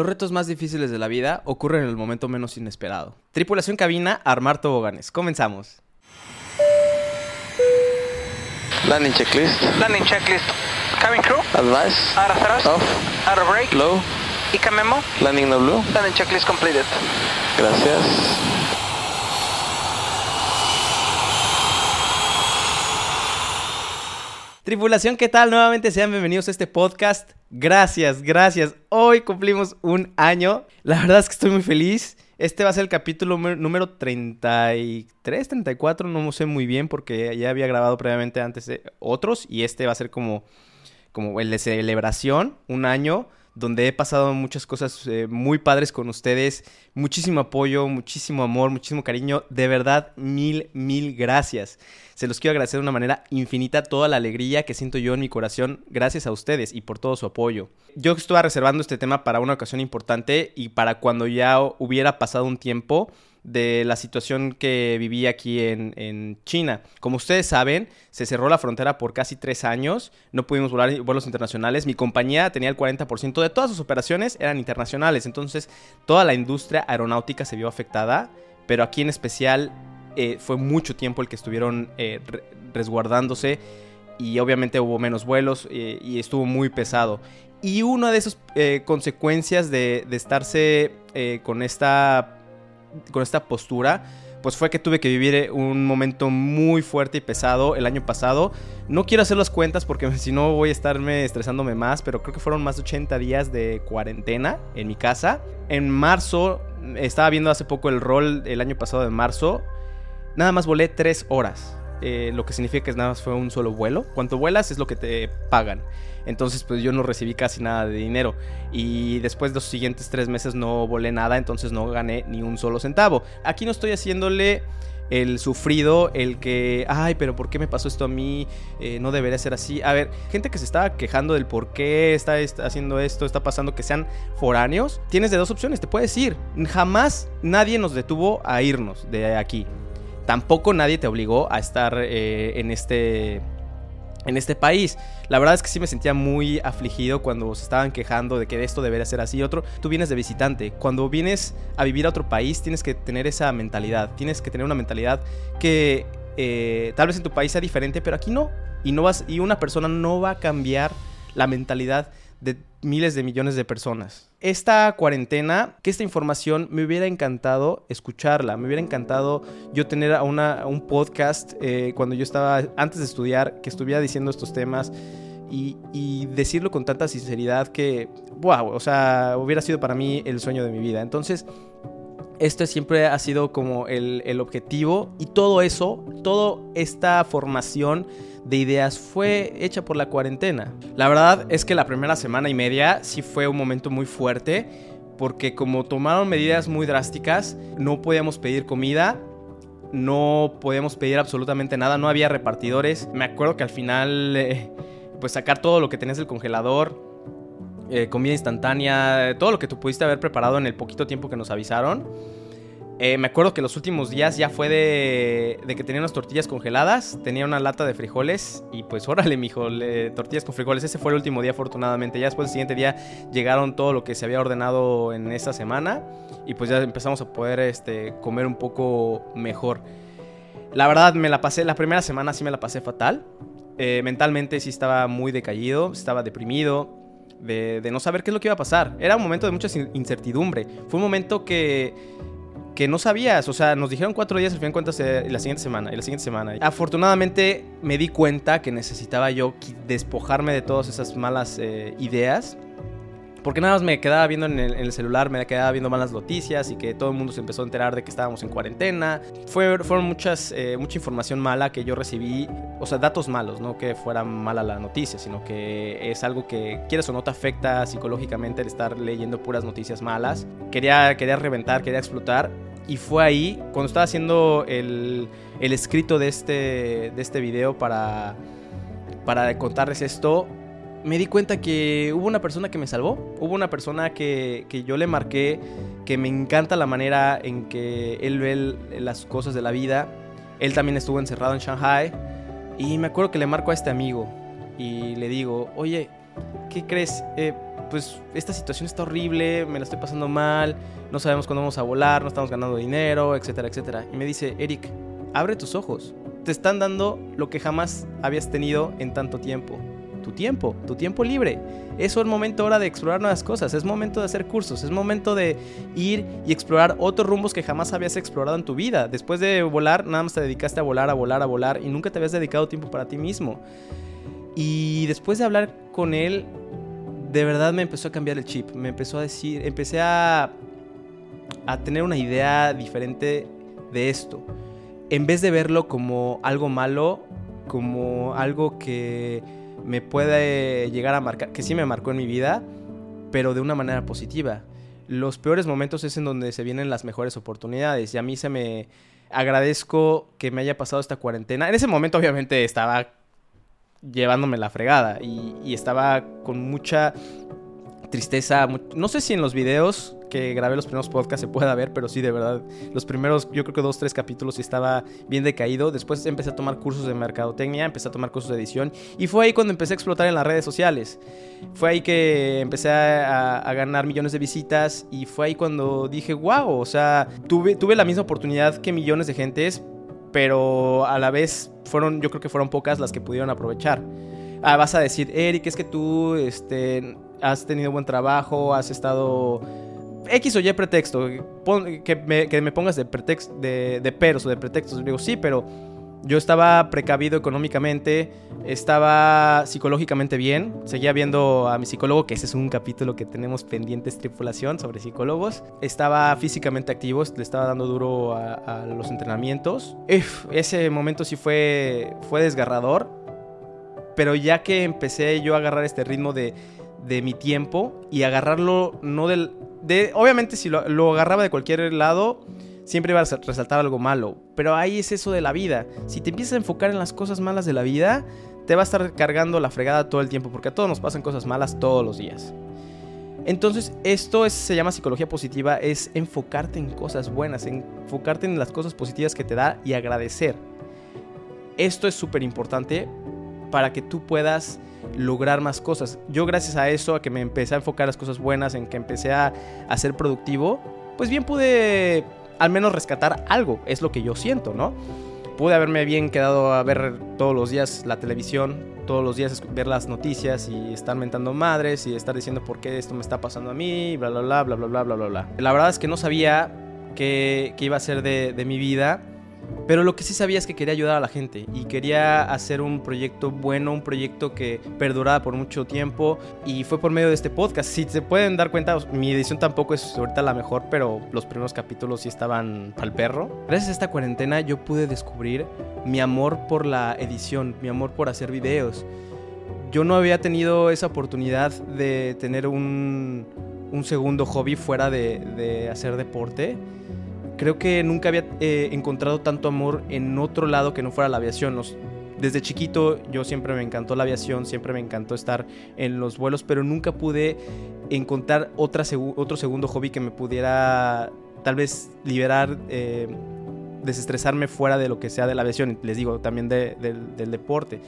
Los retos más difíciles de la vida ocurren en el momento menos inesperado. Tripulación cabina, armar toboganes. Comenzamos. Landing checklist. Landing checklist. Cabin crew. Advice. Out of thrust. Off. Out of brake. Low. ICA memo. Landing no blue. Landing checklist completed. Gracias. Tripulación, ¿qué tal? Nuevamente sean bienvenidos a este podcast. Gracias, gracias. Hoy cumplimos un año. La verdad es que estoy muy feliz. Este va a ser el capítulo número- número 33, 34, no sé muy bien porque ya había grabado previamente antes de otros y este va a ser como, como el de celebración, un año donde he pasado muchas cosas eh, muy padres con ustedes, muchísimo apoyo, muchísimo amor, muchísimo cariño, de verdad, mil, mil gracias. Se los quiero agradecer de una manera infinita toda la alegría que siento yo en mi corazón gracias a ustedes y por todo su apoyo. Yo estuve reservando este tema para una ocasión importante y para cuando ya hubiera pasado un tiempo de la situación que viví aquí en, en China. Como ustedes saben, se cerró la frontera por casi tres años, no pudimos volar vuelos internacionales, mi compañía tenía el 40% de todas sus operaciones eran internacionales, entonces toda la industria aeronáutica se vio afectada, pero aquí en especial eh, fue mucho tiempo el que estuvieron eh, re- resguardándose y obviamente hubo menos vuelos eh, y estuvo muy pesado. Y una de esas consecuencias de, de estarse con esta con esta postura, pues fue que tuve que vivir eh, un momento muy fuerte y pesado el año pasado. No quiero hacer las cuentas porque si no voy a estarme estresándome más, pero creo que fueron más de 80 días de cuarentena en mi casa. En marzo, estaba viendo hace poco el rol el año pasado de marzo, nada más volé 3 horas. Eh, lo que significa que nada más fue un solo vuelo. Cuanto vuelas es lo que te pagan. Entonces, pues yo no recibí casi nada de dinero. Y después de los siguientes tres meses no volé nada, entonces no gané ni un solo centavo. Aquí no estoy haciéndole el sufrido, el que, ay, pero ¿por qué me pasó esto a mí? Eh, no debería ser así. A ver, gente que se estaba quejando del por qué está, está haciendo esto, está pasando, que sean foráneos, tienes de dos opciones, te puedes ir. Jamás nadie nos detuvo a irnos de aquí. Tampoco nadie te obligó a estar eh, en este en este país. La verdad es que sí me sentía muy afligido cuando se estaban quejando de que esto debería ser así y otro. Tú vienes de visitante. Cuando vienes a vivir a otro país tienes que tener esa mentalidad. Tienes que tener una mentalidad que eh, tal vez en tu país sea diferente, pero aquí no. Y, no vas, y una persona no va a cambiar la mentalidad de miles de millones de personas. Esta cuarentena, que esta información me hubiera encantado escucharla, me hubiera encantado yo tener a una, un podcast eh, cuando yo estaba antes de estudiar, que estuviera diciendo estos temas y, y decirlo con tanta sinceridad que, wow, o sea, hubiera sido para mí el sueño de mi vida. Entonces, este siempre ha sido como el, el objetivo y todo eso, toda esta formación de ideas fue hecha por la cuarentena. La verdad es que la primera semana y media sí fue un momento muy fuerte porque como tomaron medidas muy drásticas, no podíamos pedir comida, no podíamos pedir absolutamente nada, no había repartidores. Me acuerdo que al final, eh, pues sacar todo lo que tenías del congelador, eh, comida instantánea, todo lo que tú pudiste haber preparado en el poquito tiempo que nos avisaron. Eh, me acuerdo que los últimos días ya fue de, que tenía unas tortillas congeladas, tenía una lata de frijoles y pues órale, mijo, le- tortillas con frijoles. Ese fue el último día, afortunadamente. Ya después el siguiente día llegaron todo lo que se había ordenado en esa semana y pues ya empezamos a poder este, comer un poco mejor. La verdad, me la pasé, la primera semana sí me la pasé fatal. Eh, mentalmente sí estaba muy decaído, estaba deprimido, de, no saber qué es lo que iba a pasar. Era un momento de mucha in- incertidumbre. Fue un momento que, que no sabías. O sea, nos dijeron cuatro días, al fin de cuentas, eh, la siguiente semana, y la siguiente semana. Afortunadamente me di cuenta que necesitaba yo despojarme de todas esas malas eh, ideas. Porque nada más me quedaba viendo en el, en el celular, me quedaba viendo malas noticias y que todo el mundo se empezó a enterar de que estábamos en cuarentena. Fue, fueron muchas, eh, mucha información mala que yo recibí, o sea, datos malos, no que fuera mala la noticia, sino que es algo que, quieres o no, te afecta psicológicamente el estar leyendo puras noticias malas. Quería, quería reventar, quería explotar. Y fue ahí, cuando estaba haciendo el, el escrito de este, de este video para, para contarles esto, me di cuenta que hubo una persona que me salvó. Hubo una persona que, que yo le marqué, que me encanta la manera en que él ve las cosas de la vida. Él también estuvo encerrado en Shanghai. Y me acuerdo que le marco a este amigo y le digo, oye, ¿qué crees? Eh, pues esta situación está horrible, me la estoy pasando mal, no sabemos cuándo vamos a volar, no estamos ganando dinero, etcétera, etcétera. Y me dice, Eric, abre tus ojos. Te están dando lo que jamás habías tenido en tanto tiempo. Tu tiempo, tu tiempo libre. Eso es momento ahora de explorar nuevas cosas, es momento de hacer cursos, es momento de ir y explorar otros rumbos que jamás habías explorado en tu vida. Después de volar, nada más te dedicaste a volar, a volar, a volar y nunca te habías dedicado tiempo para ti mismo. Y después de hablar con él, de verdad me empezó a cambiar el chip. Me empezó a decir, empecé a, a tener una idea diferente de esto. En vez de verlo como algo malo, como algo que me puede llegar a marcar, que sí me marcó en mi vida, pero de una manera positiva. Los peores momentos es en donde se vienen las mejores oportunidades y a mí se me agradezco que me haya pasado esta cuarentena. En ese momento obviamente estaba llevándome la fregada y, estaba con mucha tristeza. No sé si en los videos que grabé los primeros podcasts se pueda ver, pero sí, de verdad, los primeros, yo creo que dos, tres capítulos estaba bien decaído. Después empecé a tomar cursos de mercadotecnia, empecé a tomar cursos de edición y fue ahí cuando empecé a explotar en las redes sociales. Fue ahí que empecé a, ganar millones de visitas y fue ahí cuando dije, wow, o sea, tuve, tuve la misma oportunidad que millones de gentes, pero a la vez fueron, yo creo que fueron pocas las que pudieron aprovechar. Ah, vas a decir, Eric, es que tú este, has tenido buen trabajo, has estado... X o Y pretexto, que, me, que, me, pongas de, pretexto, de, de peros o de pretextos. Digo, sí, pero yo estaba precavido económicamente, estaba psicológicamente bien, seguía viendo a mi psicólogo, que ese es un capítulo que tenemos pendientes tripulación sobre psicólogos, estaba físicamente activo, le estaba dando duro a, los entrenamientos. ese momento sí fue, fue desgarrador, pero ya que empecé yo a agarrar este ritmo de, de mi tiempo y agarrarlo no del... De, obviamente si lo, lo agarraba de cualquier lado siempre va a resaltar algo malo. Pero ahí es eso de la vida. Si te empiezas a enfocar en las cosas malas de la vida, te va a estar cargando la fregada todo el tiempo, porque a todos nos pasan cosas malas todos los días. Entonces, esto se llama psicología positiva, es enfocarte en cosas buenas, enfocarte en las cosas positivas que te da y agradecer. Esto es súper importante para que tú puedas lograr más cosas. Yo gracias a eso, a que me empecé a enfocar las cosas buenas, en que empecé a, a ser productivo, pues bien pude al menos rescatar algo, es lo que yo siento, ¿no? Pude haberme bien quedado a ver todos los días la televisión, todos los días ver las noticias y estar mentando madres y estar diciendo por qué esto me está pasando a mí, bla, bla, bla, bla, bla, bla, bla, bla. La verdad es que no sabía qué, iba a ser de mi vida pero lo que sí sabía es que quería ayudar a la gente y quería hacer un proyecto bueno, un proyecto que perdurara por mucho tiempo y fue por medio de este podcast. Si se pueden dar cuenta, mi edición tampoco es ahorita la mejor, pero los primeros capítulos sí estaban al perro. Gracias a esta cuarentena yo pude descubrir mi amor por la edición, mi amor por hacer videos. Yo no había tenido esa oportunidad de tener un, segundo hobby fuera de, de hacer deporte creo que nunca había eh, encontrado tanto amor en otro lado que no fuera la aviación. desde chiquito yo siempre me encantó la aviación, siempre me encantó estar en los vuelos, pero nunca pude encontrar otra otro segundo hobby que me pudiera tal vez liberar, eh, desestresarme fuera de lo que sea de la aviación, les digo, también del deporte.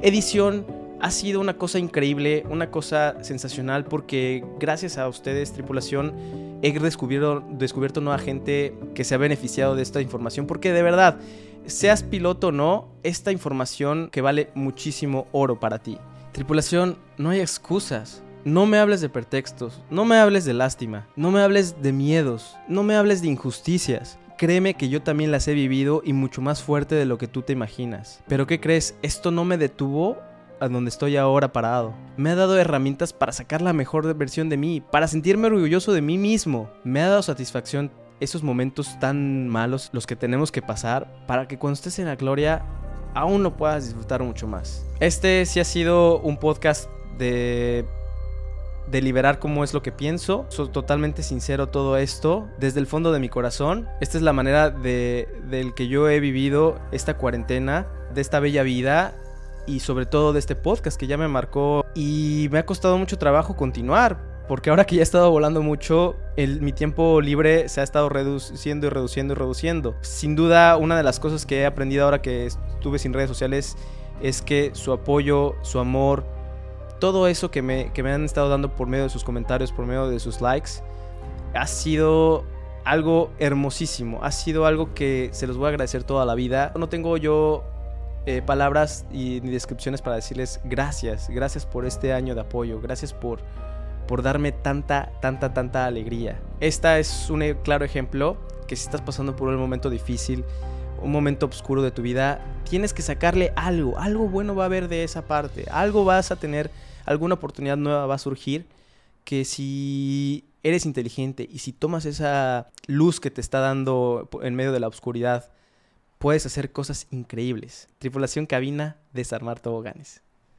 Edición ha sido una cosa increíble, una cosa sensacional, porque gracias a ustedes, tripulación, he descubierto, descubierto nueva gente que se ha beneficiado de esta información, porque de verdad, seas piloto o no, esta información que vale muchísimo oro para ti. Tripulación, no hay excusas. No me hables de pretextos, no me hables de lástima, no me hables de miedos, no me hables de injusticias. Créeme que yo también las he vivido y mucho más fuerte de lo que tú te imaginas. Pero ¿qué crees? Esto no me detuvo a donde estoy ahora parado. Me ha dado herramientas para sacar la mejor versión de mí, para sentirme orgulloso de mí mismo. Me ha dado satisfacción esos momentos tan malos, los que tenemos que pasar, para que cuando estés en la gloria aún lo puedas disfrutar mucho más. Este sí ha sido un podcast de de liberar cómo es lo que pienso. Soy totalmente sincero todo esto desde el fondo de mi corazón. Esta es la manera de del que yo he vivido esta cuarentena, de esta bella vida y sobre todo de este podcast que ya me marcó y me ha costado mucho trabajo continuar. Porque ahora que ya he estado volando mucho, el, mi tiempo libre se ha estado reduciendo y reduciendo y reduciendo. Sin duda, una de las cosas que he aprendido ahora que estuve sin redes sociales es que su apoyo, su amor todo eso que me, que me han estado dando por medio de sus comentarios, por medio de sus likes, ha sido algo hermosísimo. Ha sido algo que se los voy a agradecer toda la vida. No tengo yo eh, palabras y descripciones para decirles gracias. Gracias por este año de apoyo. Gracias por, por darme tanta, tanta, tanta alegría. Esta es un eh, claro ejemplo que si estás pasando por un momento difícil, un momento oscuro de tu vida, tienes que sacarle algo. Algo bueno va a haber de esa parte. Algo vas a tener, alguna oportunidad nueva va a surgir que si eres inteligente y si tomas esa luz que te está dando en medio de la oscuridad, puedes hacer cosas increíbles. Tripulación cabina, desarmar toboganes.